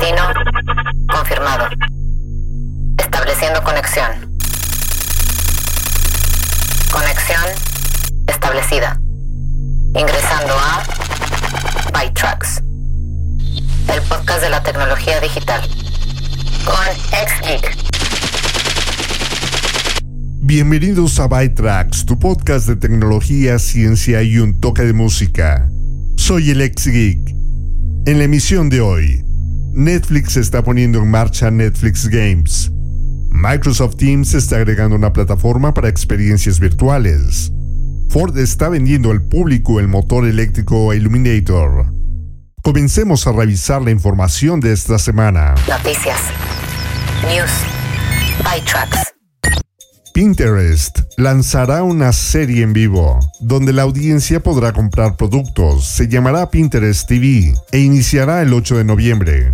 Destino confirmado. Estableciendo conexión. Conexión establecida. Ingresando a ByTrax, el podcast de la tecnología digital. Con XGeek. Bienvenidos a ByTrax, tu podcast de tecnología, ciencia y un toque de música. Soy el ex geek. En la emisión de hoy, Netflix está poniendo en marcha Netflix Games. Microsoft Teams está agregando una plataforma para experiencias virtuales. Ford está vendiendo al público el motor eléctrico Illuminator. Comencemos a revisar la información de esta semana. Noticias. News. ByTrax. Pinterest lanzará una serie en vivo, donde la audiencia podrá comprar productos. Se llamará Pinterest TV e iniciará el 8 de noviembre.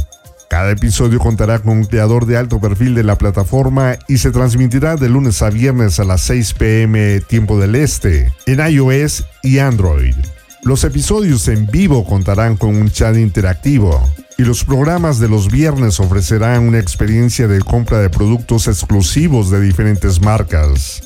Cada episodio contará con un creador de alto perfil de la plataforma y se transmitirá de lunes a viernes a las 6 pm tiempo del este en iOS y Android. Los episodios en vivo contarán con un chat interactivo y los programas de los viernes ofrecerán una experiencia de compra de productos exclusivos de diferentes marcas.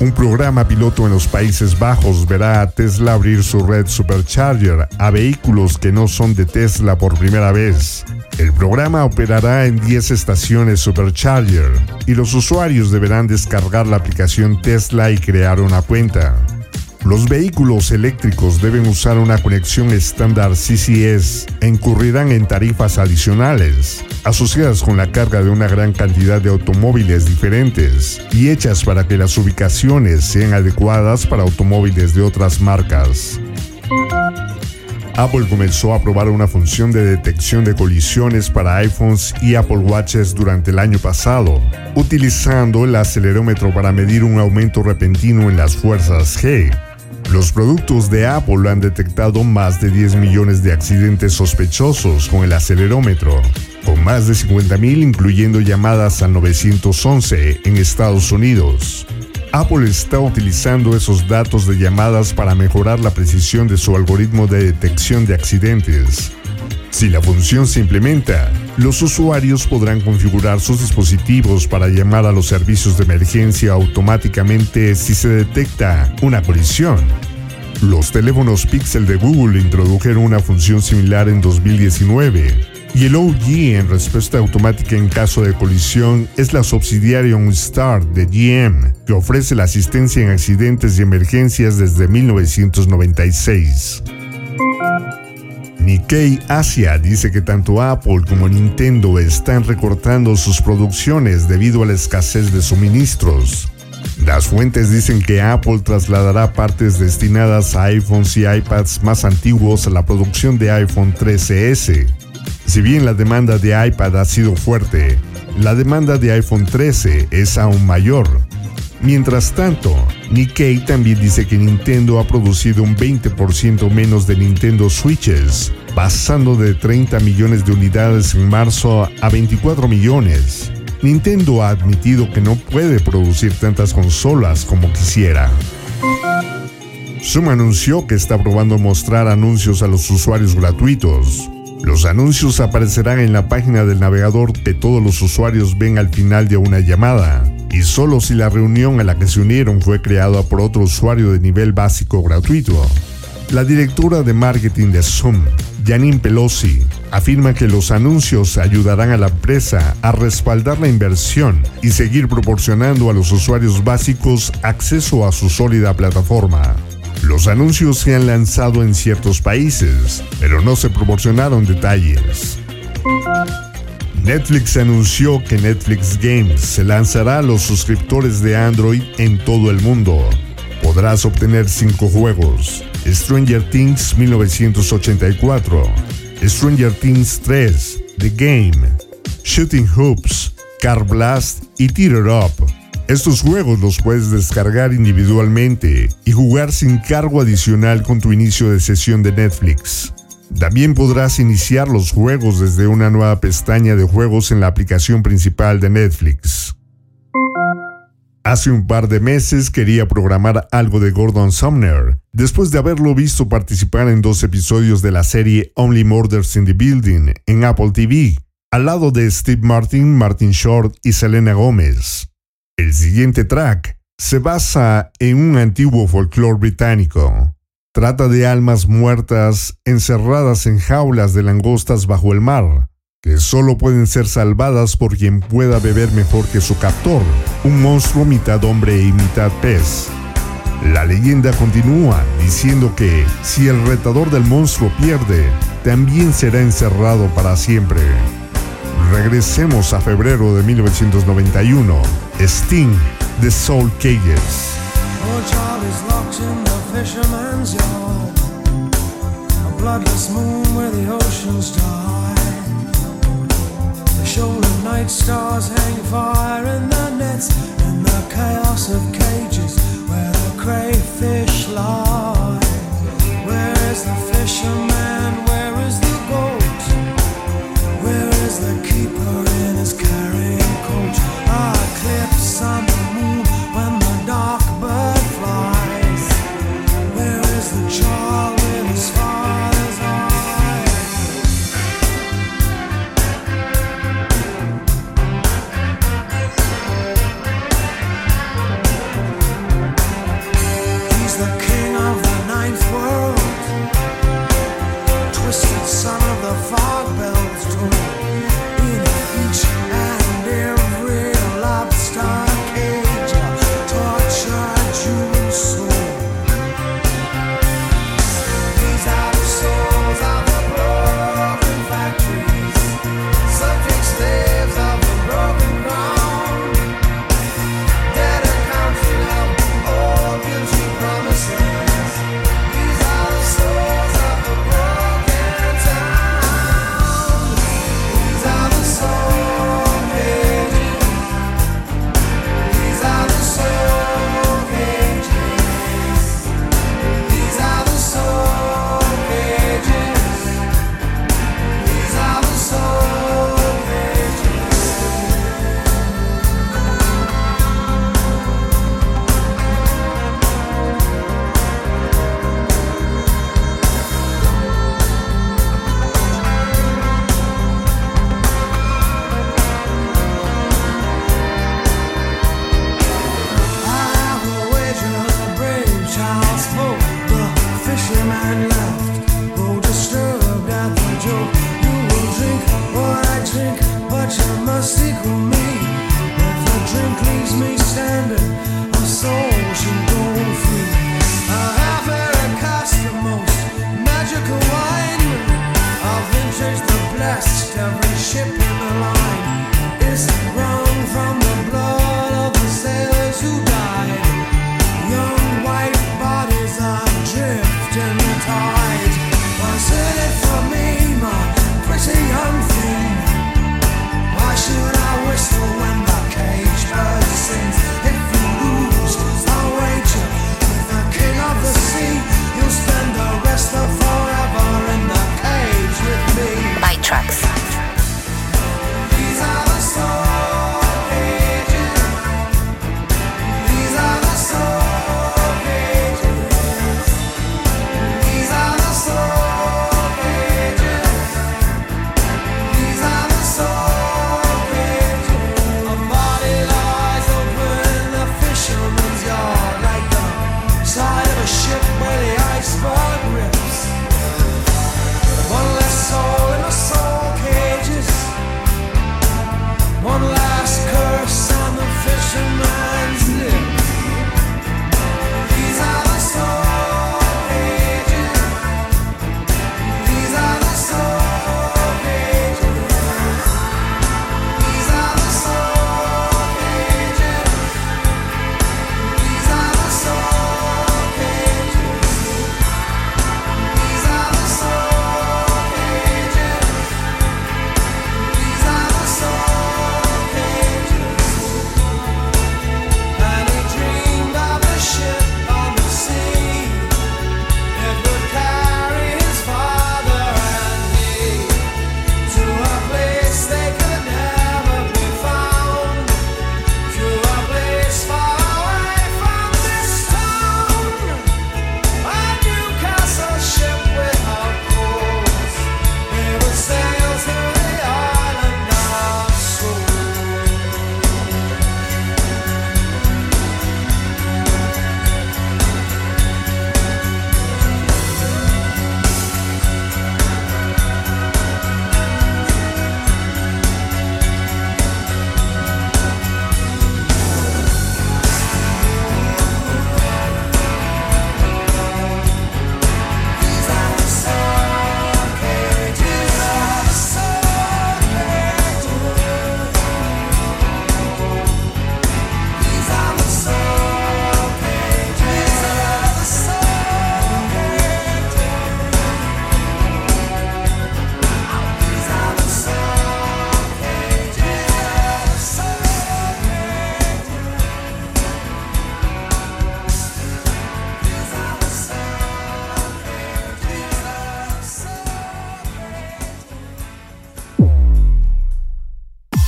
Un programa piloto en los Países Bajos verá a Tesla abrir su red Supercharger a vehículos que no son de Tesla por primera vez. El programa operará en 10 estaciones Supercharger y los usuarios deberán descargar la aplicación Tesla y crear una cuenta. Los vehículos eléctricos deben usar una conexión estándar CCS e incurrirán en tarifas adicionales, asociadas con la carga de una gran cantidad de automóviles diferentes y hechas para que las ubicaciones sean adecuadas para automóviles de otras marcas. Apple comenzó a probar una función de detección de colisiones para iPhones y Apple Watches durante el año pasado, utilizando el acelerómetro para medir un aumento repentino en las fuerzas G. Los productos de Apple han detectado más de 10 millones de accidentes sospechosos con el acelerómetro, con más de 50.000 incluyendo llamadas al 911 en Estados Unidos. Apple está utilizando esos datos de llamadas para mejorar la precisión de su algoritmo de detección de accidentes. Si la función se implementa, los usuarios podrán configurar sus dispositivos para llamar a los servicios de emergencia automáticamente si se detecta una colisión. Los teléfonos Pixel de Google introdujeron una función similar en 2019 y el OG en respuesta automática en caso de colisión es la subsidiaria OnStar de GM, que ofrece la asistencia en accidentes y emergencias desde 1996. Nikkei Asia dice que tanto Apple como Nintendo están recortando sus producciones debido a la escasez de suministros. Las fuentes dicen que Apple trasladará partes destinadas a iPhones y iPads más antiguos a la producción de iPhone 13S, si bien la demanda de iPad ha sido fuerte, la demanda de iPhone 13 es aún mayor. Mientras tanto, Nikkei también dice que Nintendo ha producido un 20% menos de Nintendo Switches, pasando de 30 millones de unidades en marzo a 24 millones. Nintendo ha admitido que no puede producir tantas consolas como quisiera. Zoom anunció que está probando mostrar anuncios a los usuarios gratuitos, los anuncios aparecerán en la página del navegador que todos los usuarios ven al final de una llamada, y solo si la reunión a la que se unieron fue creada por otro usuario de nivel básico gratuito. La directora de marketing de Zoom, Janine Pelosi, afirma que los anuncios ayudarán a la empresa a respaldar la inversión y seguir proporcionando a los usuarios básicos acceso a su sólida plataforma. Los anuncios se han lanzado en ciertos países, pero no se proporcionaron detalles. Netflix anunció que Netflix Games se lanzará a los suscriptores de Android en todo el mundo. Podrás obtener cinco juegos: Stranger Things 1984, Stranger Things 3, The Game, Shooting Hoops, Car Blast y Teeter Up. Estos juegos los puedes descargar individualmente y jugar sin cargo adicional con tu inicio de sesión de Netflix. También podrás iniciar los juegos desde una nueva pestaña de juegos en la aplicación principal de Netflix. Hace un par de meses quería programar algo de Gordon Sumner, después de haberlo visto participar en dos episodios de la serie Only Murders in the Building en Apple TV, al lado de Steve Martin, Martin Short y Selena Gómez. El siguiente track se basa en un antiguo folclore británico. Trata de almas muertas encerradas en jaulas de langostas bajo el mar, que solo pueden ser salvadas por quien pueda beber mejor que su captor, un monstruo mitad hombre y mitad pez. La leyenda continúa diciendo que si el retador del monstruo pierde, también será encerrado para siempre. Regresemos a febrero de 1991. Sting, The Soul Cages. Shoulder night stars hang fire in the nets in the chaos of cages where the crayfish lie. Where is the fisherman?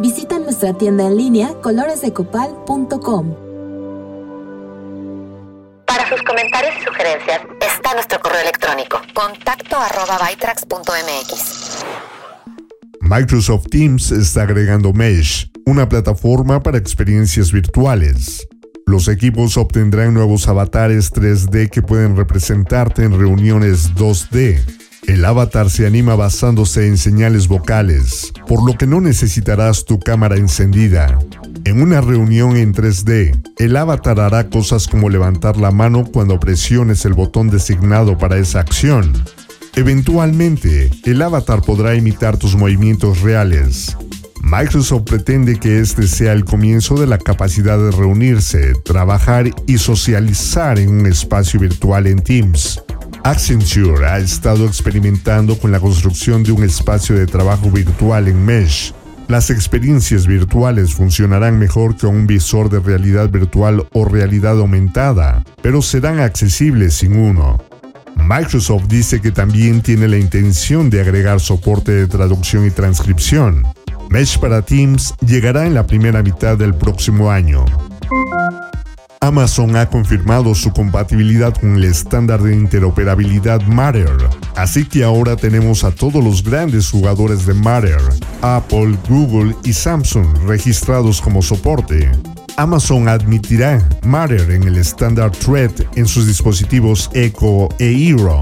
Visita nuestra tienda en línea coloresdecopal.com. Para sus comentarios y sugerencias está nuestro correo electrónico contacto arroba bytrax.mx. Microsoft Teams está agregando Mesh, una plataforma para experiencias virtuales. Los equipos obtendrán nuevos avatares 3D que pueden representarte en reuniones 2D el avatar se anima basándose en señales vocales, por lo que no necesitarás tu cámara encendida. En una reunión en 3D, el avatar hará cosas como levantar la mano cuando presiones el botón designado para esa acción. Eventualmente, el avatar podrá imitar tus movimientos reales. Microsoft pretende que este sea el comienzo de la capacidad de reunirse, trabajar y socializar en un espacio virtual en Teams. Accenture ha estado experimentando con la construcción de un espacio de trabajo virtual en Mesh. Las experiencias virtuales funcionarán mejor que un visor de realidad virtual o realidad aumentada, pero serán accesibles sin uno. Microsoft dice que también tiene la intención de agregar soporte de traducción y transcripción. Mesh para Teams llegará en la primera mitad del próximo año. Amazon ha confirmado su compatibilidad con el estándar de interoperabilidad Matter, así que ahora tenemos a todos los grandes jugadores de Matter, Apple, Google y Samsung registrados como soporte. Amazon admitirá Matter en el estándar Thread en sus dispositivos Echo e Hero.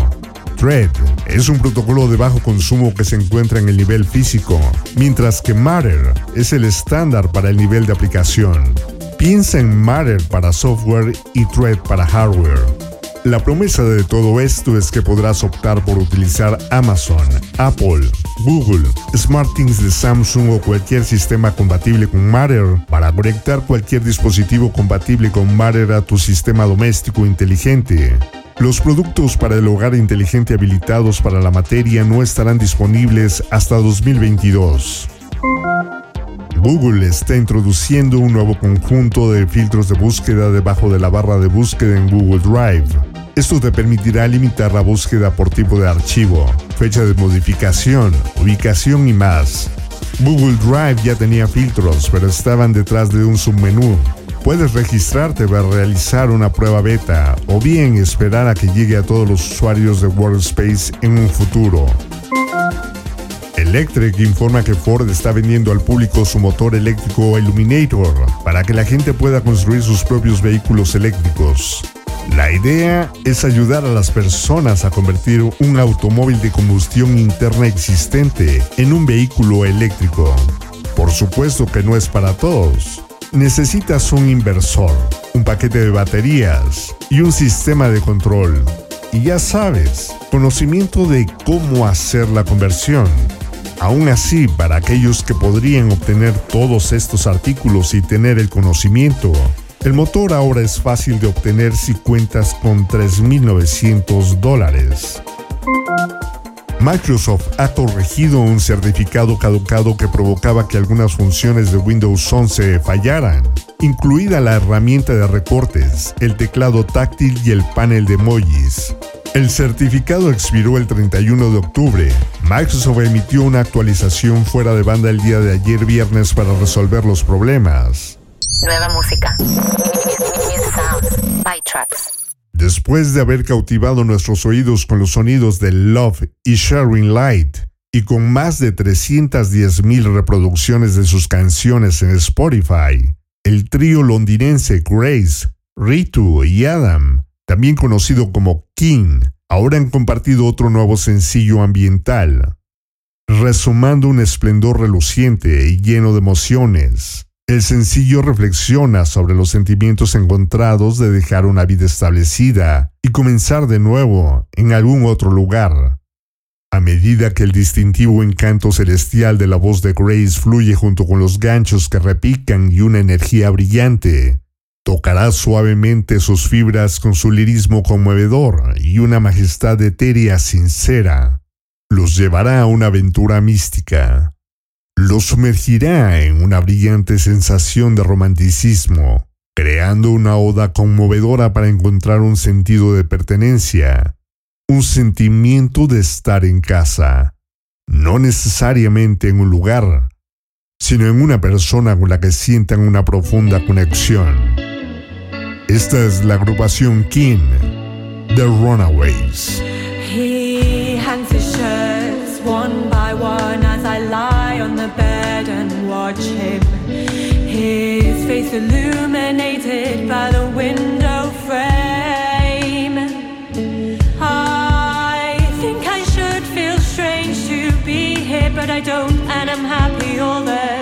Thread es un protocolo de bajo consumo que se encuentra en el nivel físico, mientras que Matter es el estándar para el nivel de aplicación. Piensa en Matter para software y Thread para hardware. La promesa de todo esto es que podrás optar por utilizar Amazon, Apple, Google, SmartThings de Samsung o cualquier sistema compatible con Matter para conectar cualquier dispositivo compatible con Matter a tu sistema doméstico inteligente. Los productos para el hogar inteligente habilitados para la materia no estarán disponibles hasta 2022. Google está introduciendo un nuevo conjunto de filtros de búsqueda debajo de la barra de búsqueda en Google Drive. Esto te permitirá limitar la búsqueda por tipo de archivo, fecha de modificación, ubicación y más. Google Drive ya tenía filtros, pero estaban detrás de un submenú. Puedes registrarte para realizar una prueba beta o bien esperar a que llegue a todos los usuarios de Workspace en un futuro. Electric informa que Ford está vendiendo al público su motor eléctrico Illuminator para que la gente pueda construir sus propios vehículos eléctricos. La idea es ayudar a las personas a convertir un automóvil de combustión interna existente en un vehículo eléctrico. Por supuesto que no es para todos. Necesitas un inversor, un paquete de baterías y un sistema de control. Y ya sabes, conocimiento de cómo hacer la conversión. Aún así, para aquellos que podrían obtener todos estos artículos y tener el conocimiento, el motor ahora es fácil de obtener si cuentas con 3.900 dólares. Microsoft ha corregido un certificado caducado que provocaba que algunas funciones de Windows 11 fallaran, incluida la herramienta de recortes, el teclado táctil y el panel de emojis. El certificado expiró el 31 de octubre. Microsoft emitió una actualización fuera de banda el día de ayer viernes para resolver los problemas. Nueva música. Después de haber cautivado nuestros oídos con los sonidos de Love y Sharing Light, y con más de 310.000 reproducciones de sus canciones en Spotify, el trío londinense Grace, Ritu y Adam, también conocido como King, ahora han compartido otro nuevo sencillo ambiental, resumando un esplendor reluciente y lleno de emociones. El sencillo reflexiona sobre los sentimientos encontrados de dejar una vida establecida y comenzar de nuevo en algún otro lugar. A medida que el distintivo encanto celestial de la voz de Grace fluye junto con los ganchos que repican y una energía brillante, tocará suavemente sus fibras con su lirismo conmovedor y una majestad etérea sincera. Los llevará a una aventura mística lo sumergirá en una brillante sensación de romanticismo, creando una oda conmovedora para encontrar un sentido de pertenencia, un sentimiento de estar en casa, no necesariamente en un lugar, sino en una persona con la que sientan una profunda conexión. Esta es la agrupación King, The Runaways. He hangs his shirts one by one as I lie on the bed and watch him. His face illuminated by the window frame. I think I should feel strange to be here, but I don't, and I'm happy all the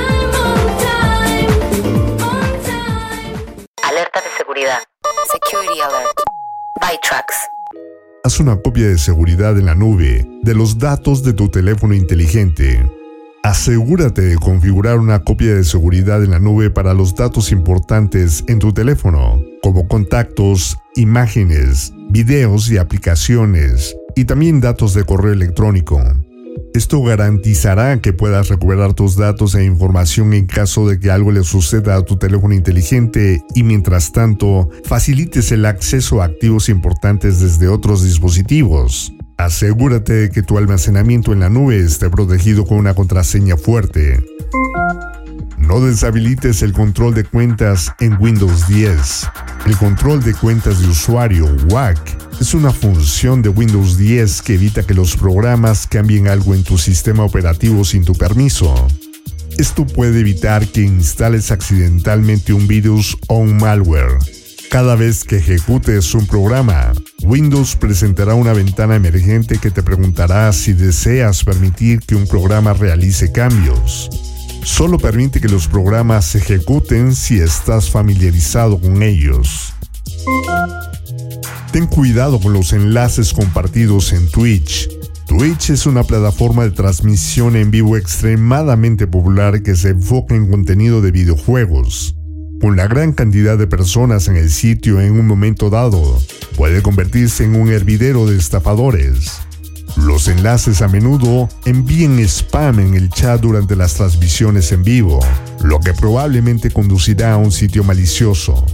Security alert. Haz una copia de seguridad en la nube de los datos de tu teléfono inteligente. Asegúrate de configurar una copia de seguridad en la nube para los datos importantes en tu teléfono, como contactos, imágenes, videos y aplicaciones, y también datos de correo electrónico. Esto garantizará que puedas recuperar tus datos e información en caso de que algo le suceda a tu teléfono inteligente y mientras tanto facilites el acceso a activos importantes desde otros dispositivos. Asegúrate de que tu almacenamiento en la nube esté protegido con una contraseña fuerte. No deshabilites el control de cuentas en Windows 10. El control de cuentas de usuario, WAC, es una función de Windows 10 que evita que los programas cambien algo en tu sistema operativo sin tu permiso. Esto puede evitar que instales accidentalmente un virus o un malware. Cada vez que ejecutes un programa, Windows presentará una ventana emergente que te preguntará si deseas permitir que un programa realice cambios. Solo permite que los programas se ejecuten si estás familiarizado con ellos. Ten cuidado con los enlaces compartidos en Twitch. Twitch es una plataforma de transmisión en vivo extremadamente popular que se enfoca en contenido de videojuegos. Con la gran cantidad de personas en el sitio en un momento dado, puede convertirse en un hervidero de estafadores. Los enlaces a menudo envían spam en el chat durante las transmisiones en vivo, lo que probablemente conducirá a un sitio malicioso.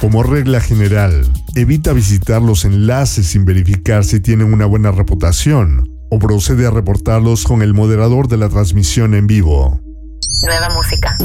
Como regla general, evita visitar los enlaces sin verificar si tienen una buena reputación o procede a reportarlos con el moderador de la transmisión en vivo. Nueva música.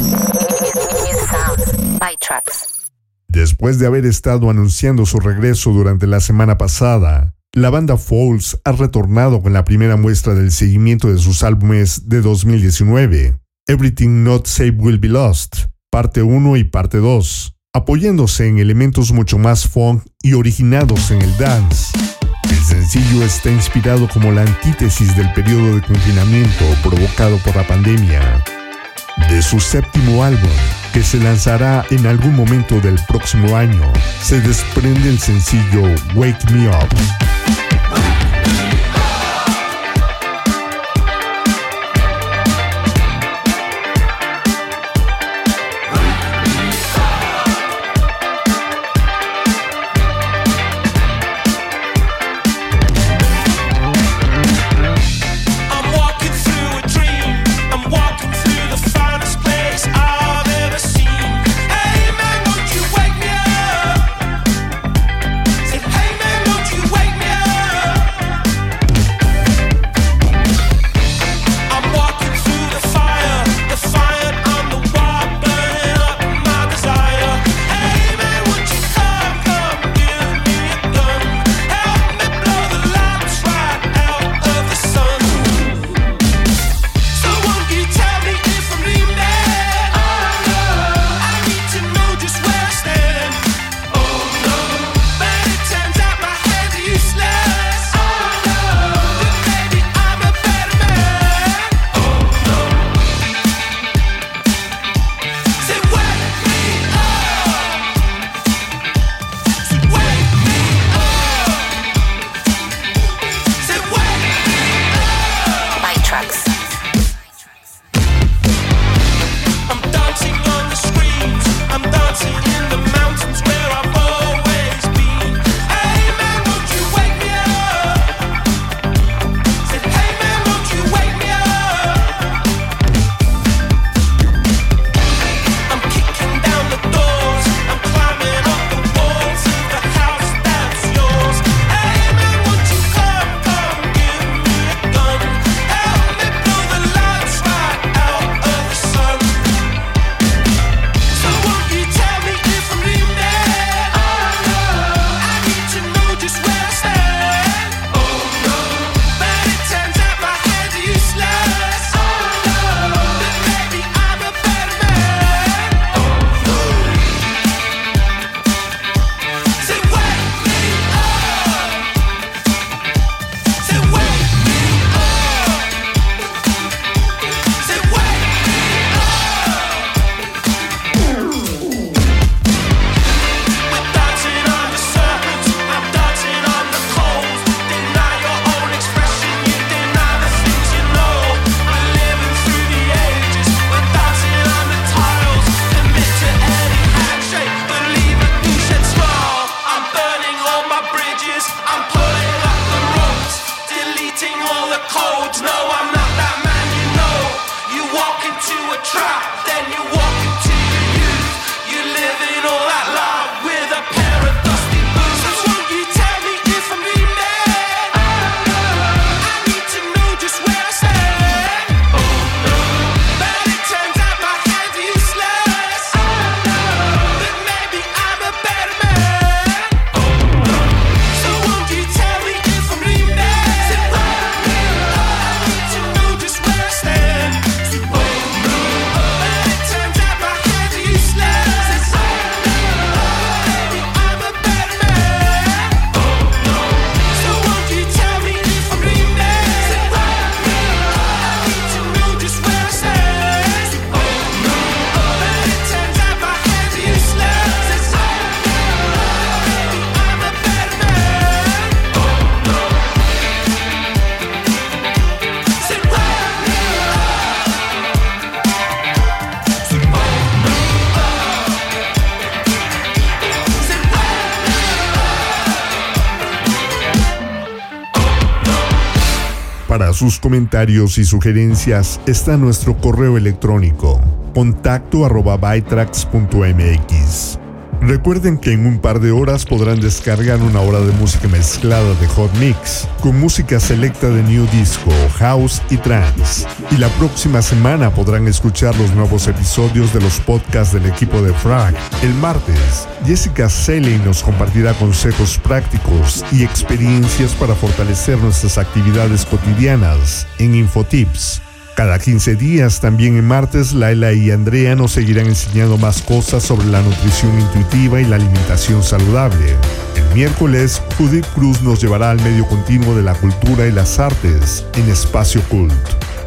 Después de haber estado anunciando su regreso durante la semana pasada, la banda Falls ha retornado con la primera muestra del seguimiento de sus álbumes de 2019, Everything Not Safe Will Be Lost, parte 1 y parte 2, apoyándose en elementos mucho más funk y originados en el dance. El sencillo está inspirado como la antítesis del periodo de confinamiento provocado por la pandemia. De su séptimo álbum, que se lanzará en algún momento del próximo año, se desprende el sencillo Wake Me Up. Sus comentarios y sugerencias está nuestro correo electrónico contacto arroba bytrax.mx. Recuerden que en un par de horas podrán descargar una hora de música mezclada de Hot Mix, con música selecta de New Disco, House y Trance. Y la próxima semana podrán escuchar los nuevos episodios de los podcasts del equipo de Frag. El martes, Jessica Seley nos compartirá consejos prácticos y experiencias para fortalecer nuestras actividades cotidianas en Infotips. Cada 15 días, también en martes, Laila y Andrea nos seguirán enseñando más cosas sobre la nutrición intuitiva y la alimentación saludable. El miércoles, Judith Cruz nos llevará al medio continuo de la cultura y las artes en Espacio Cult.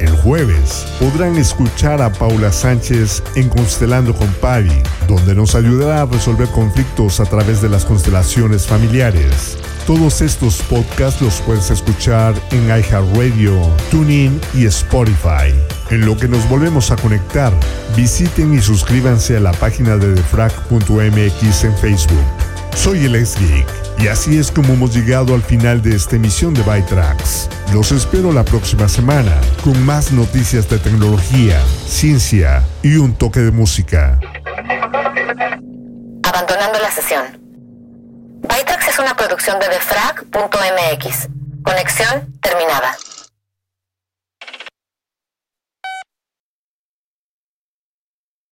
El jueves podrán escuchar a Paula Sánchez en Constelando con Pavi, donde nos ayudará a resolver conflictos a través de las constelaciones familiares. Todos estos podcasts los puedes escuchar en iHeartRadio, TuneIn y Spotify. En lo que nos volvemos a conectar, visiten y suscríbanse a la página de defrag.mx en Facebook. Soy el ex geek y así es como hemos llegado al final de esta emisión de Bytrax. Los espero la próxima semana con más noticias de tecnología, ciencia y un toque de música. Abandonando la sesión. Una producción de defrag.mx. Conexión terminada.